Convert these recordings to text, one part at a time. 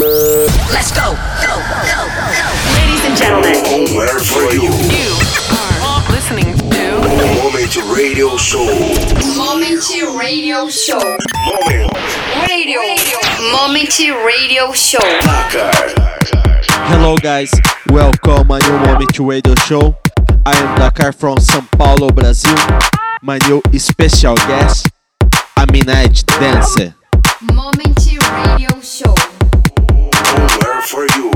Let's go. Go, go, go. Ladies and gentlemen. Where for you? You are listening to Moment Radio Show. Moment Radio Show. Moment. Radio. Moment Radio Show. Hello guys, welcome my new Moment Radio Show. I am Dakar from São Paulo, Brazil. My new special guest, Aminad, Dancer. Moment Radio Show. for you.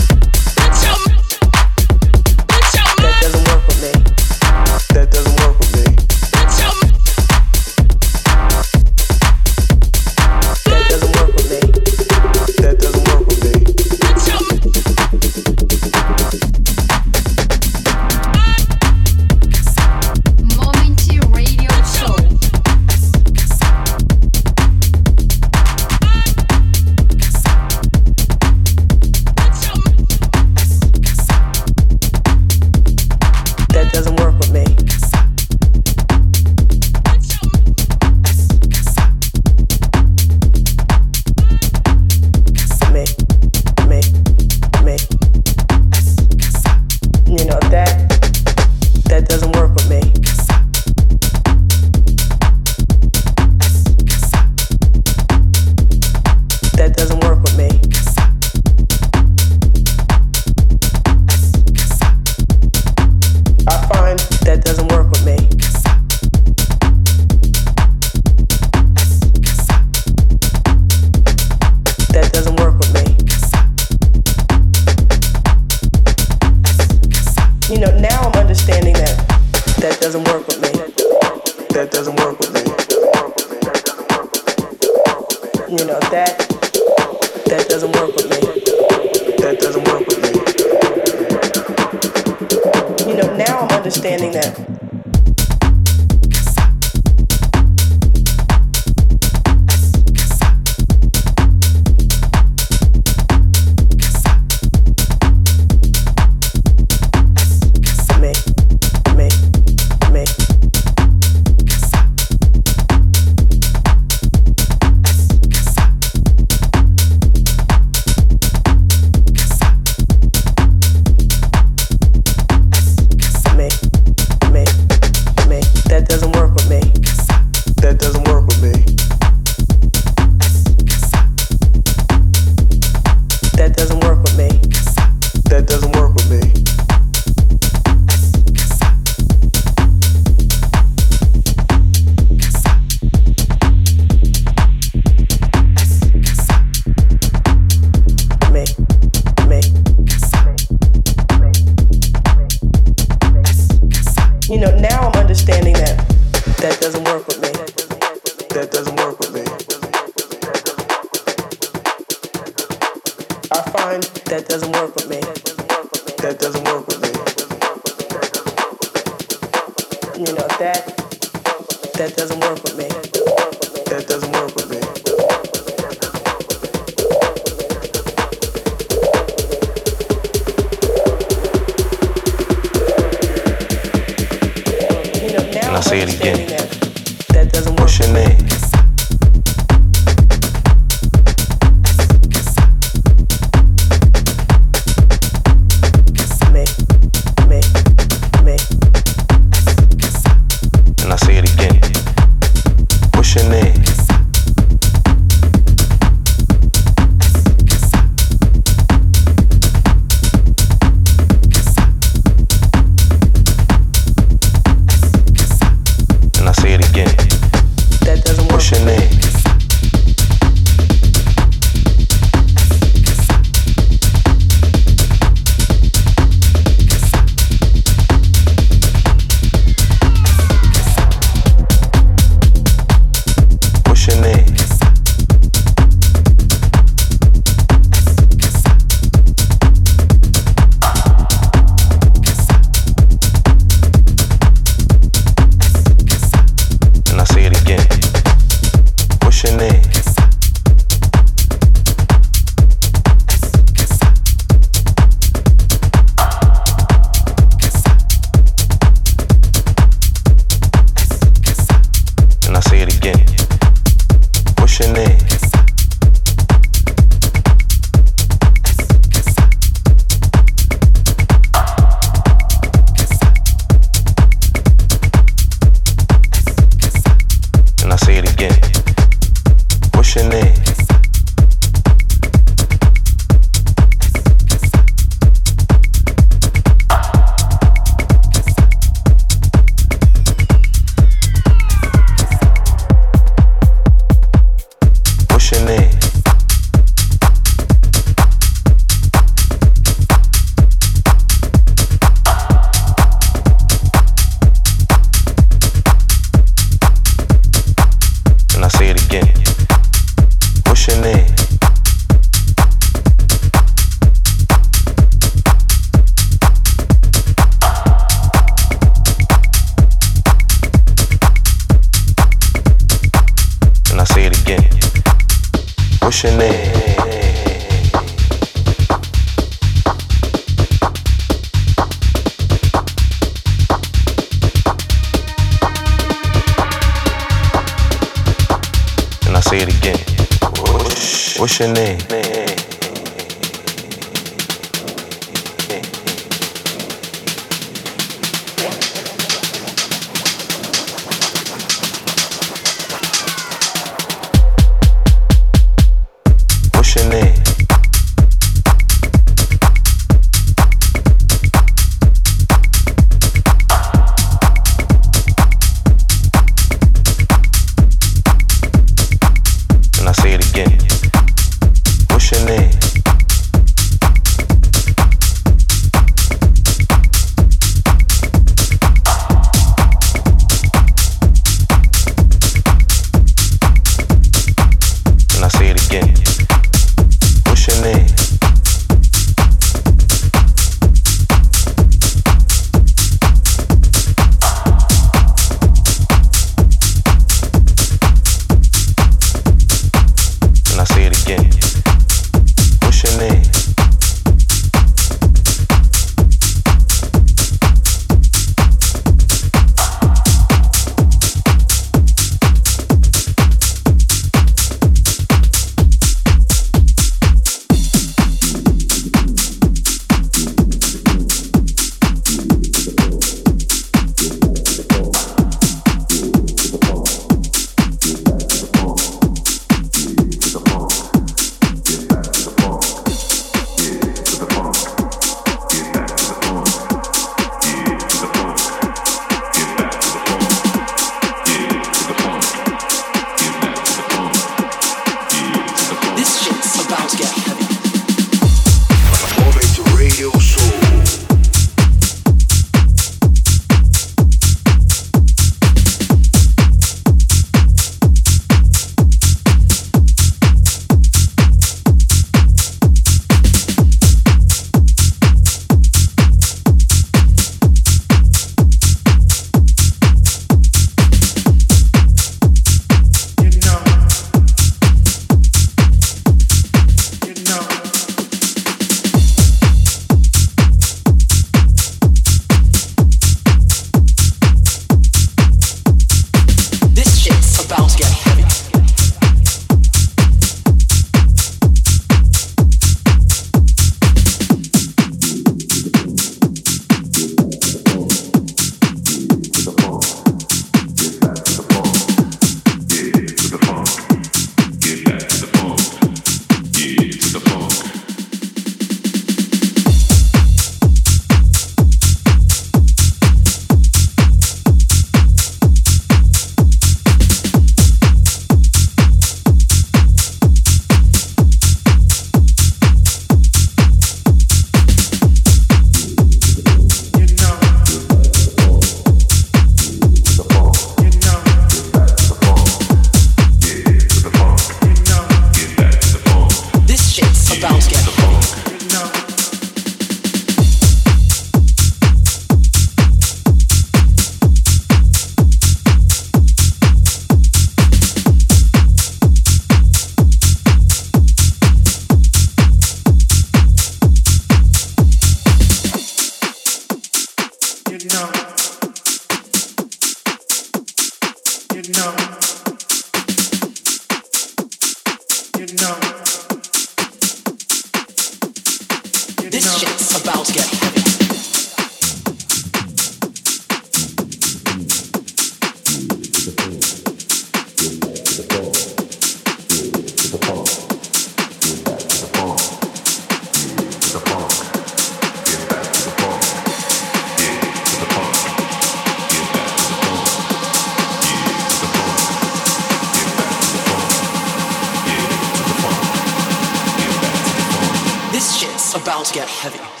about to get heavy.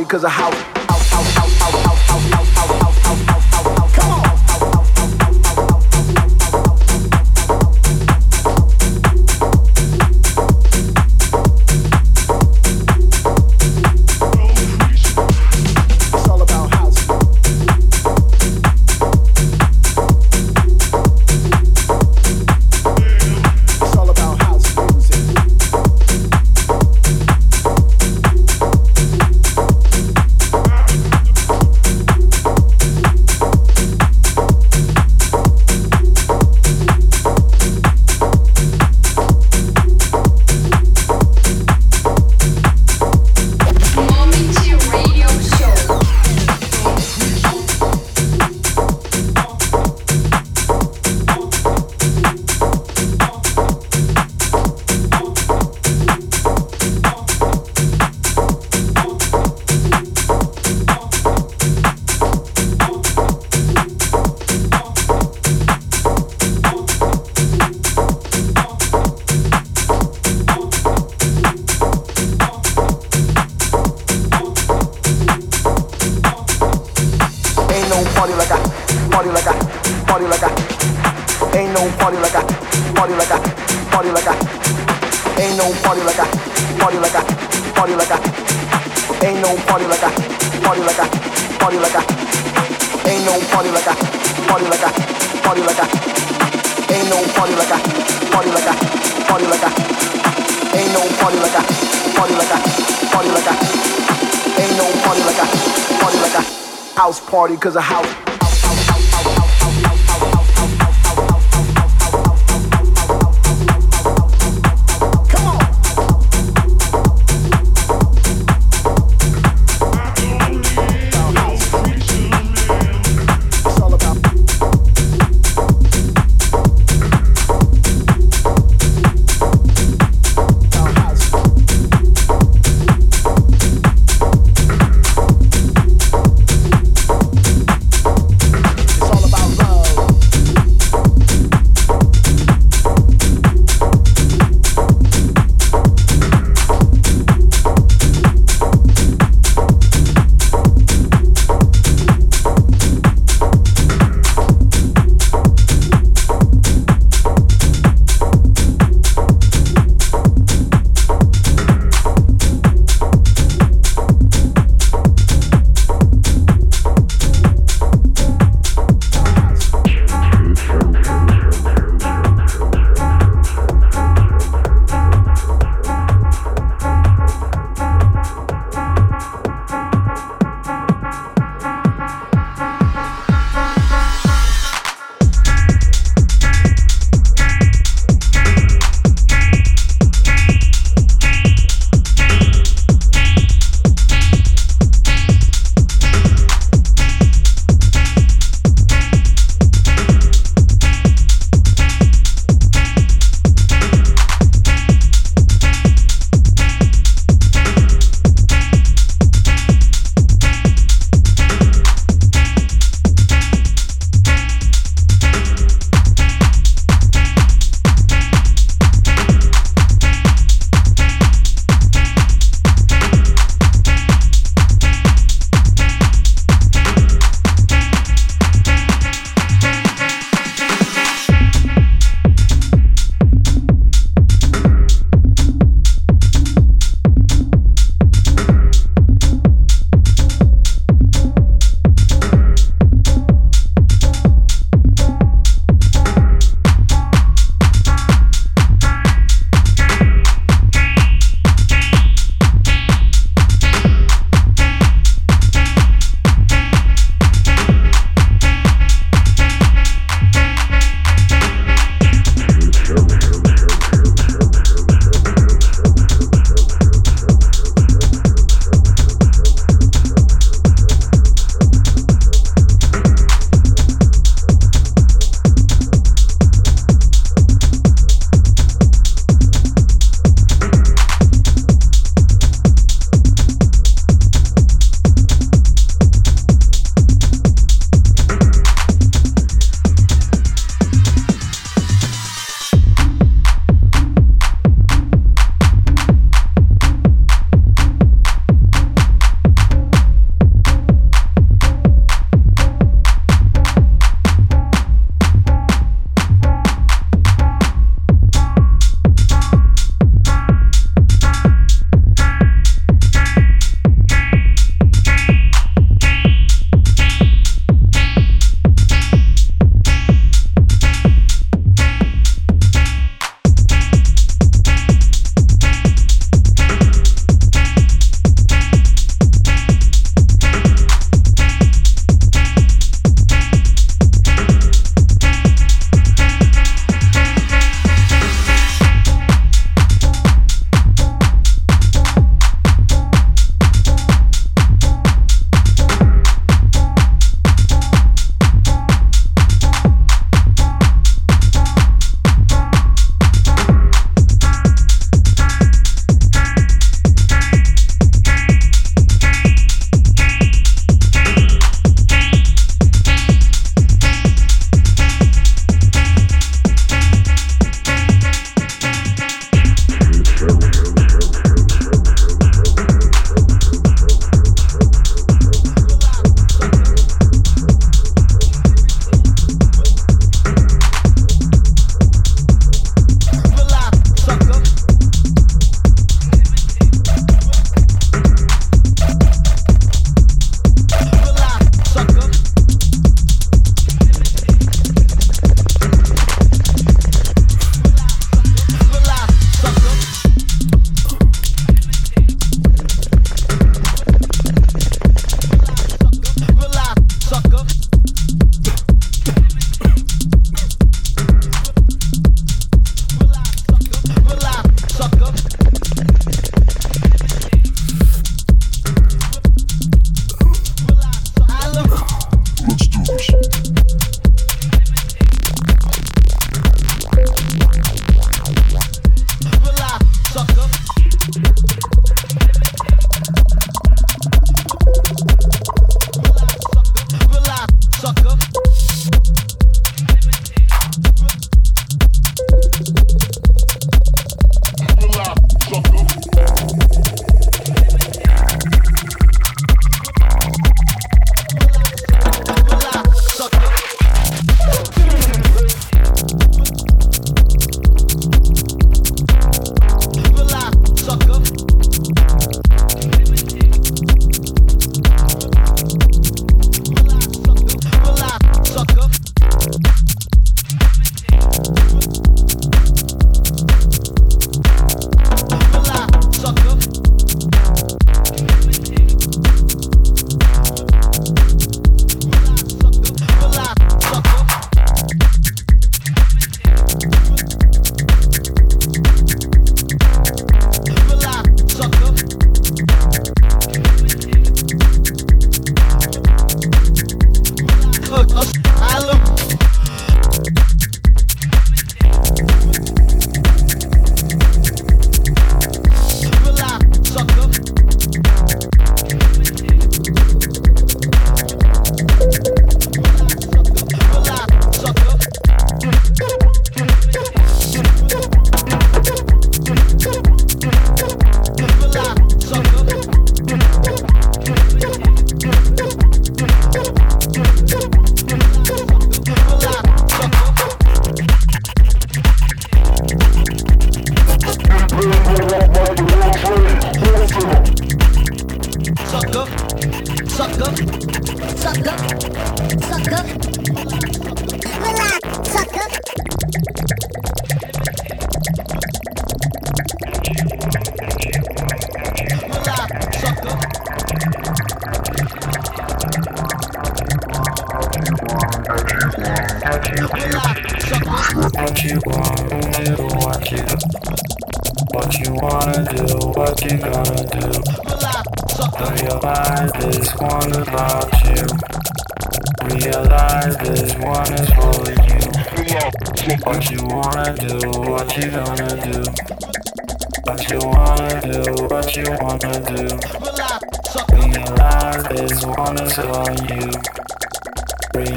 because of how because of how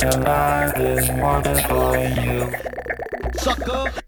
The night is wonderful you. Sucker!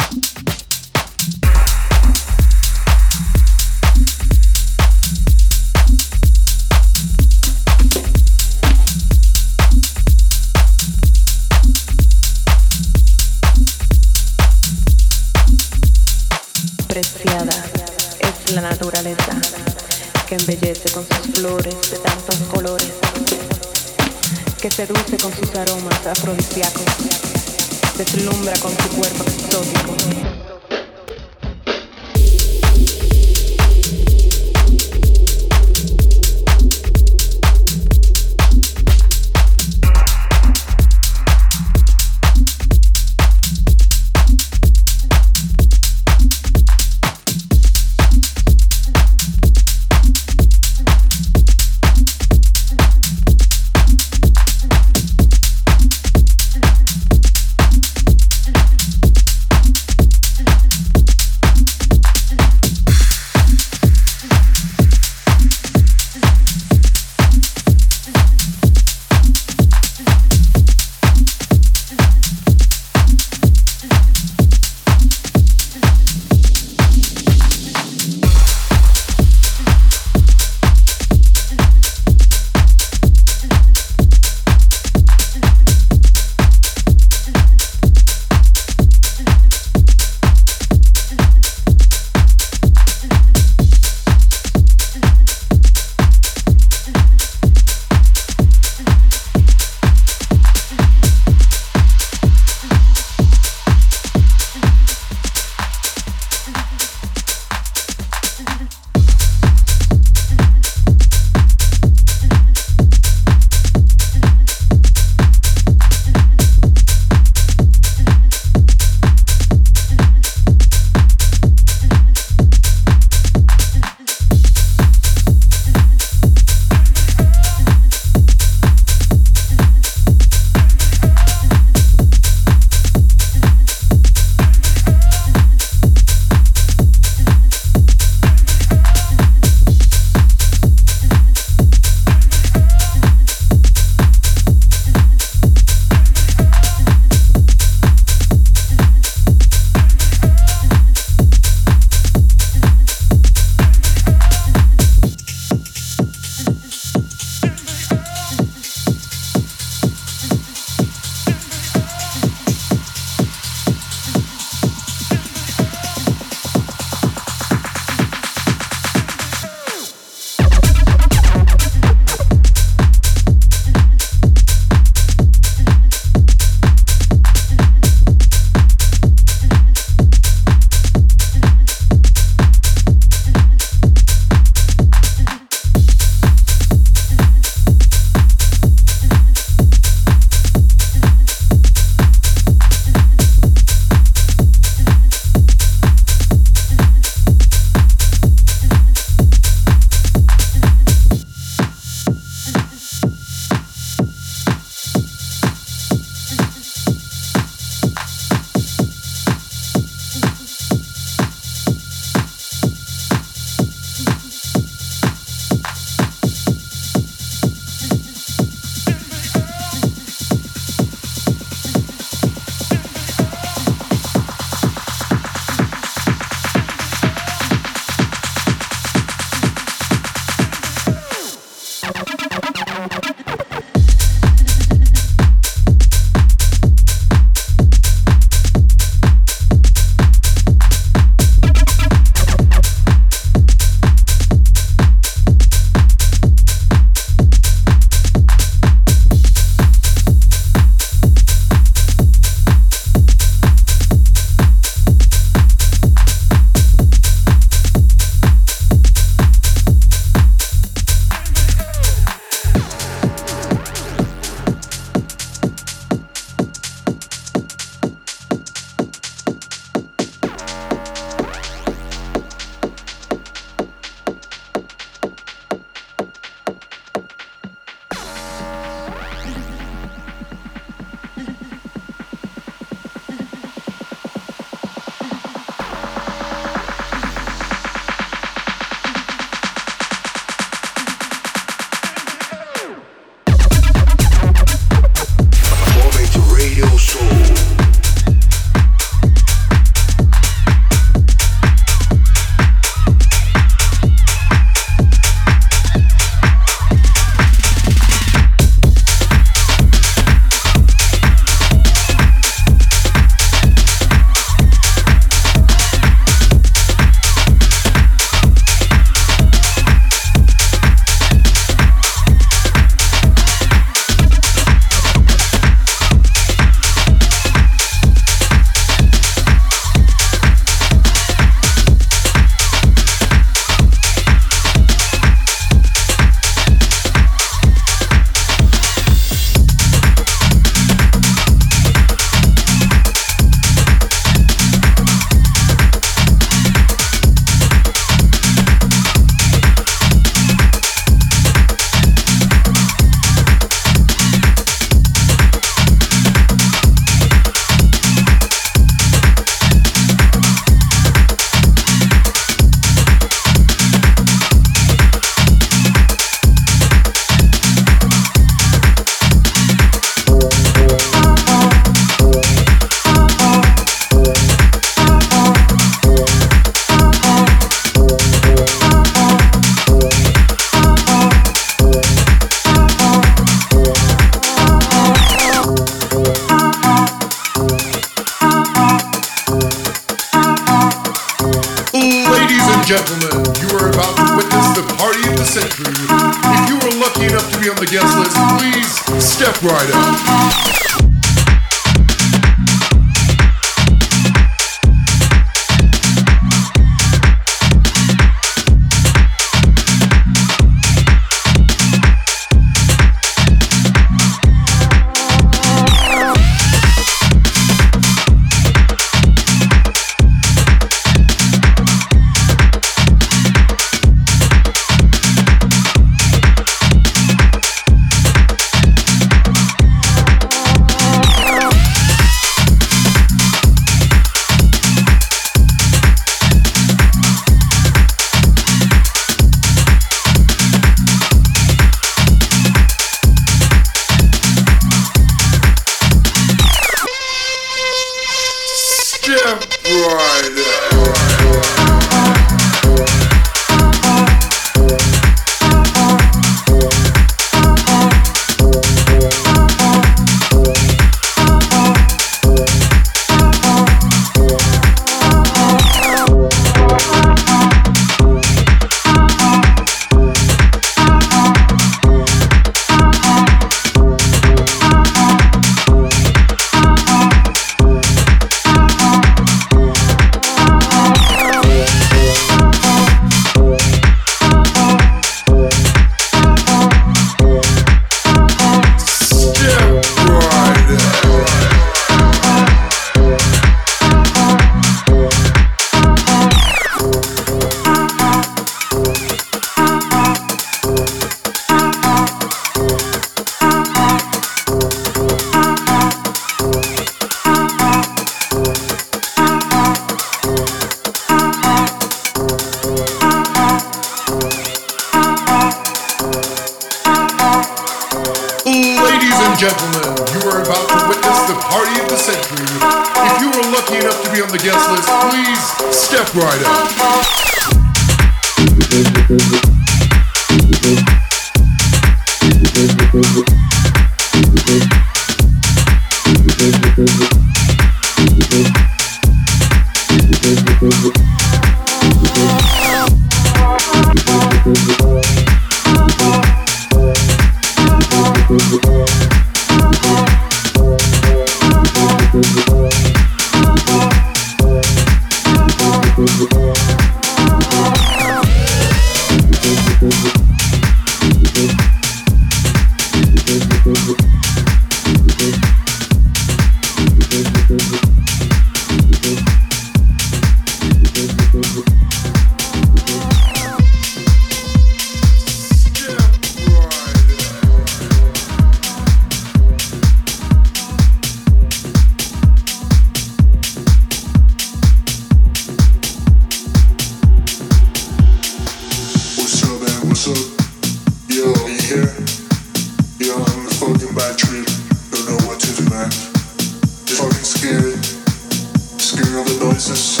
princess,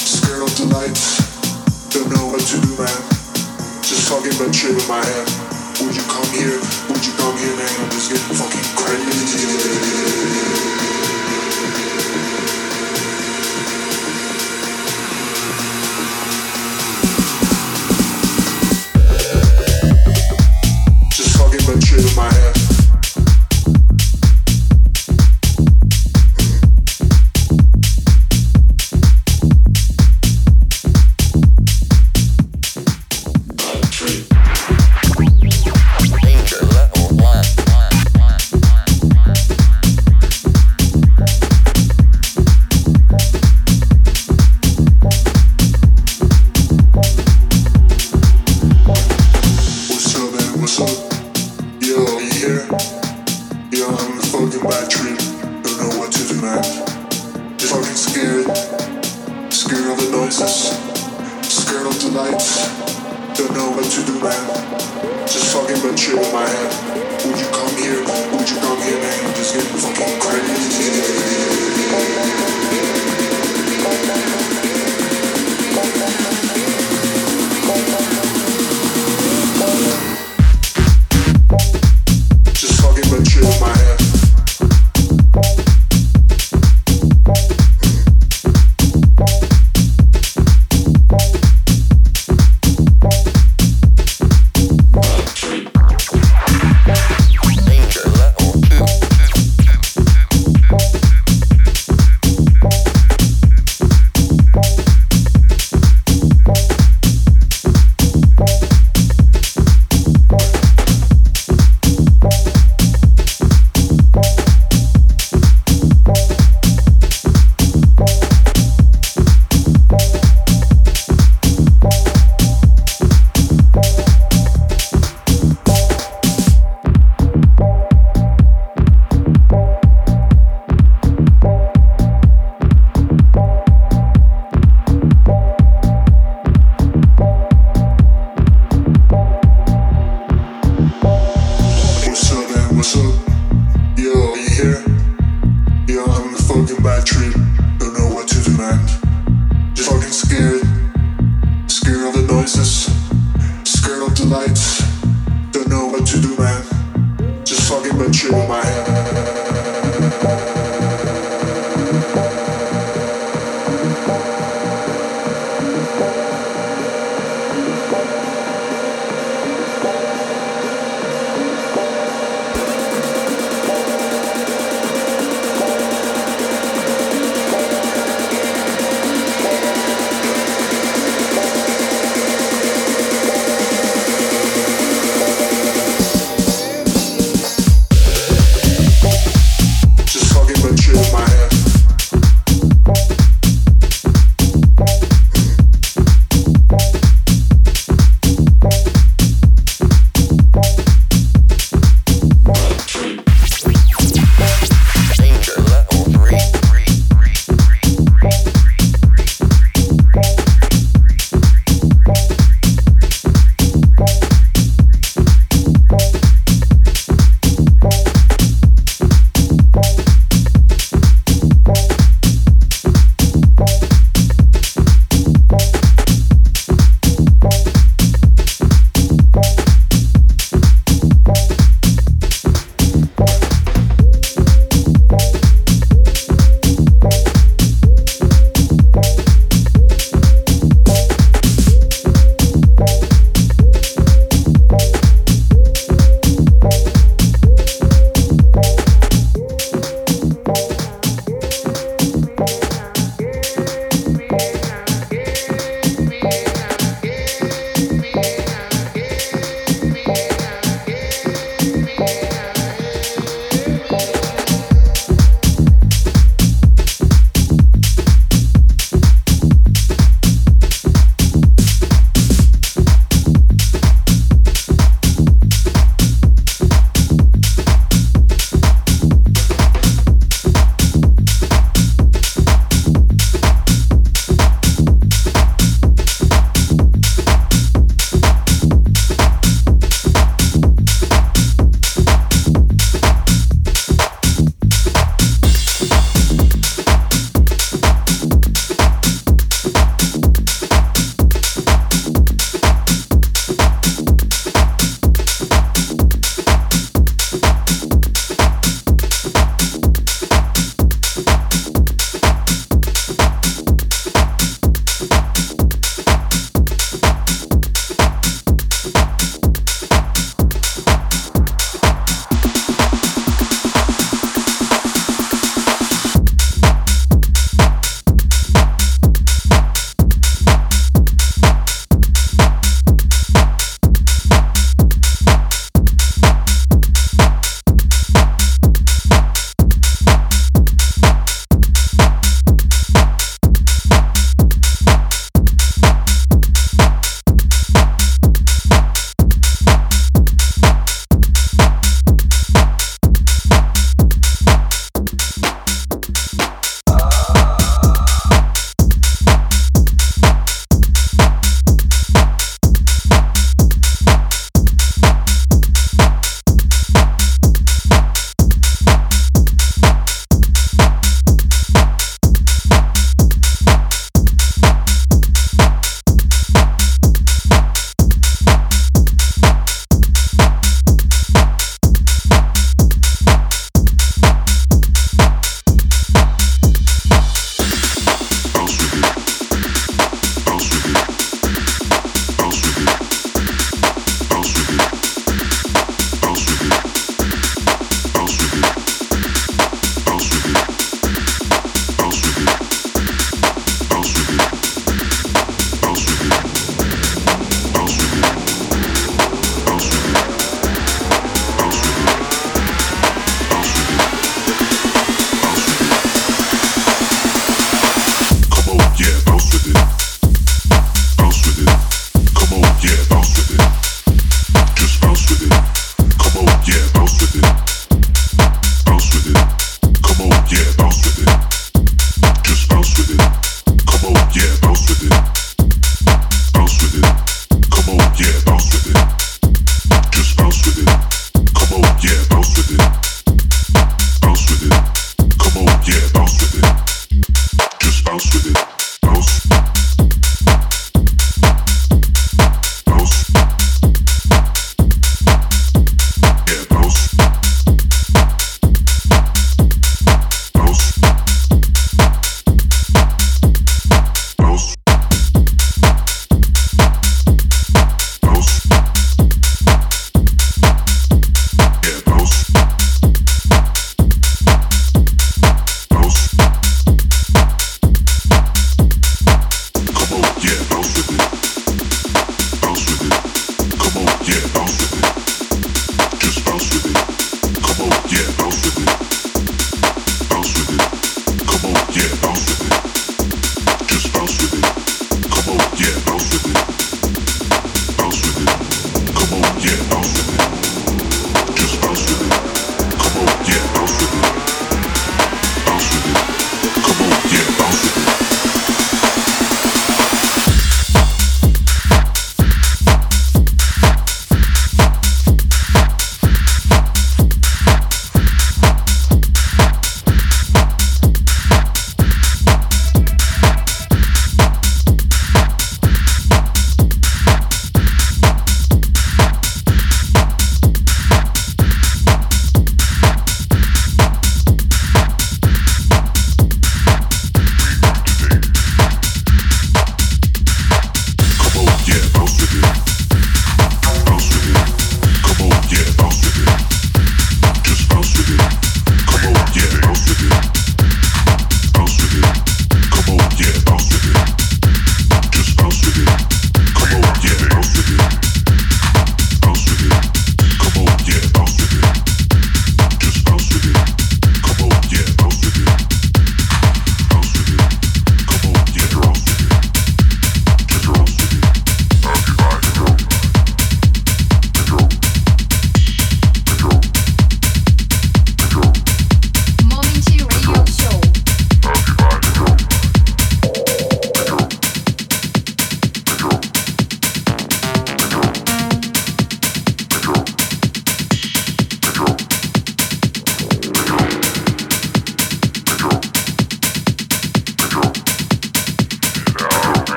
scared of the lights, don't know what to do, man. Just talking about shit in my head. Would you come here? Would you come here, man? I'm just getting fucking crazy.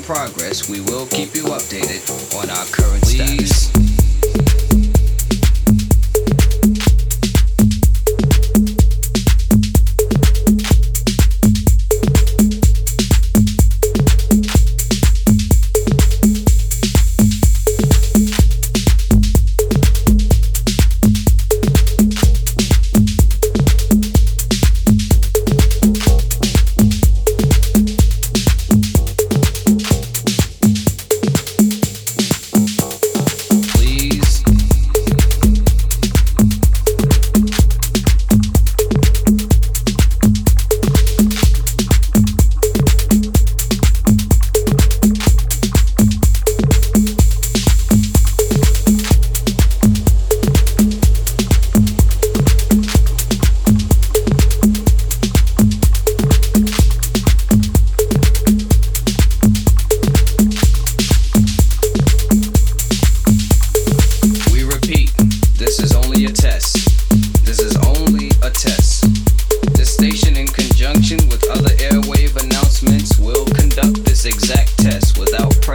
progress, we will keep you updated on our current status.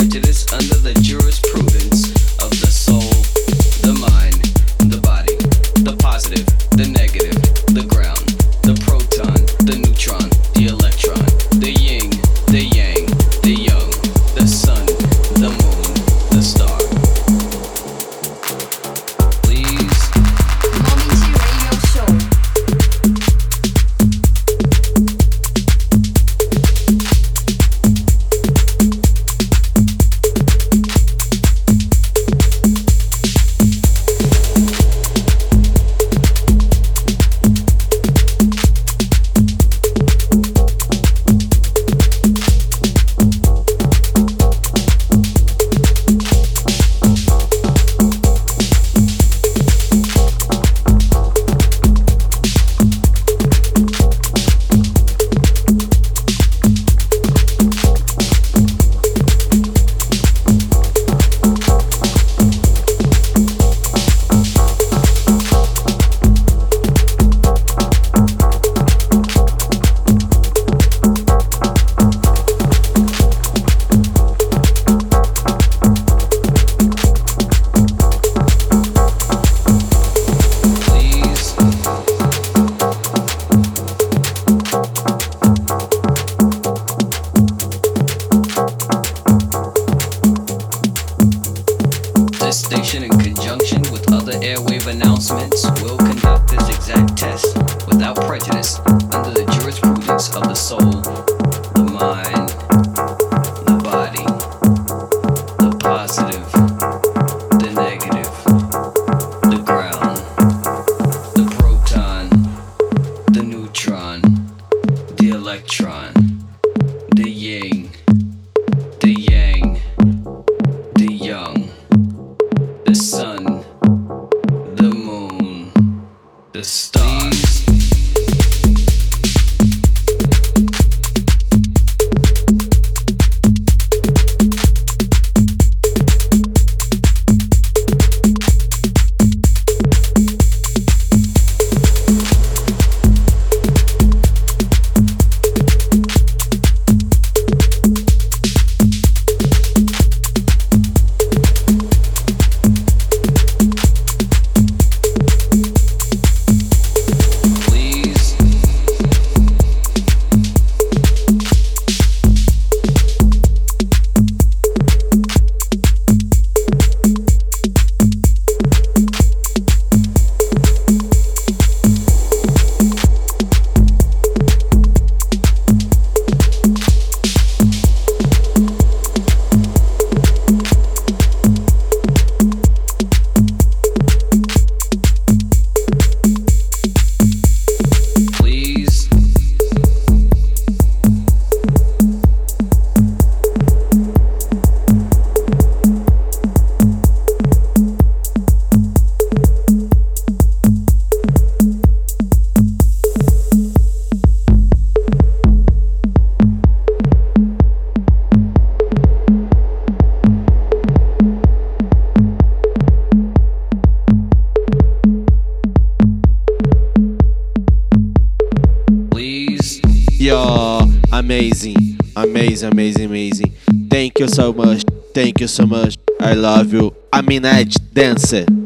origin Aminette Dancer.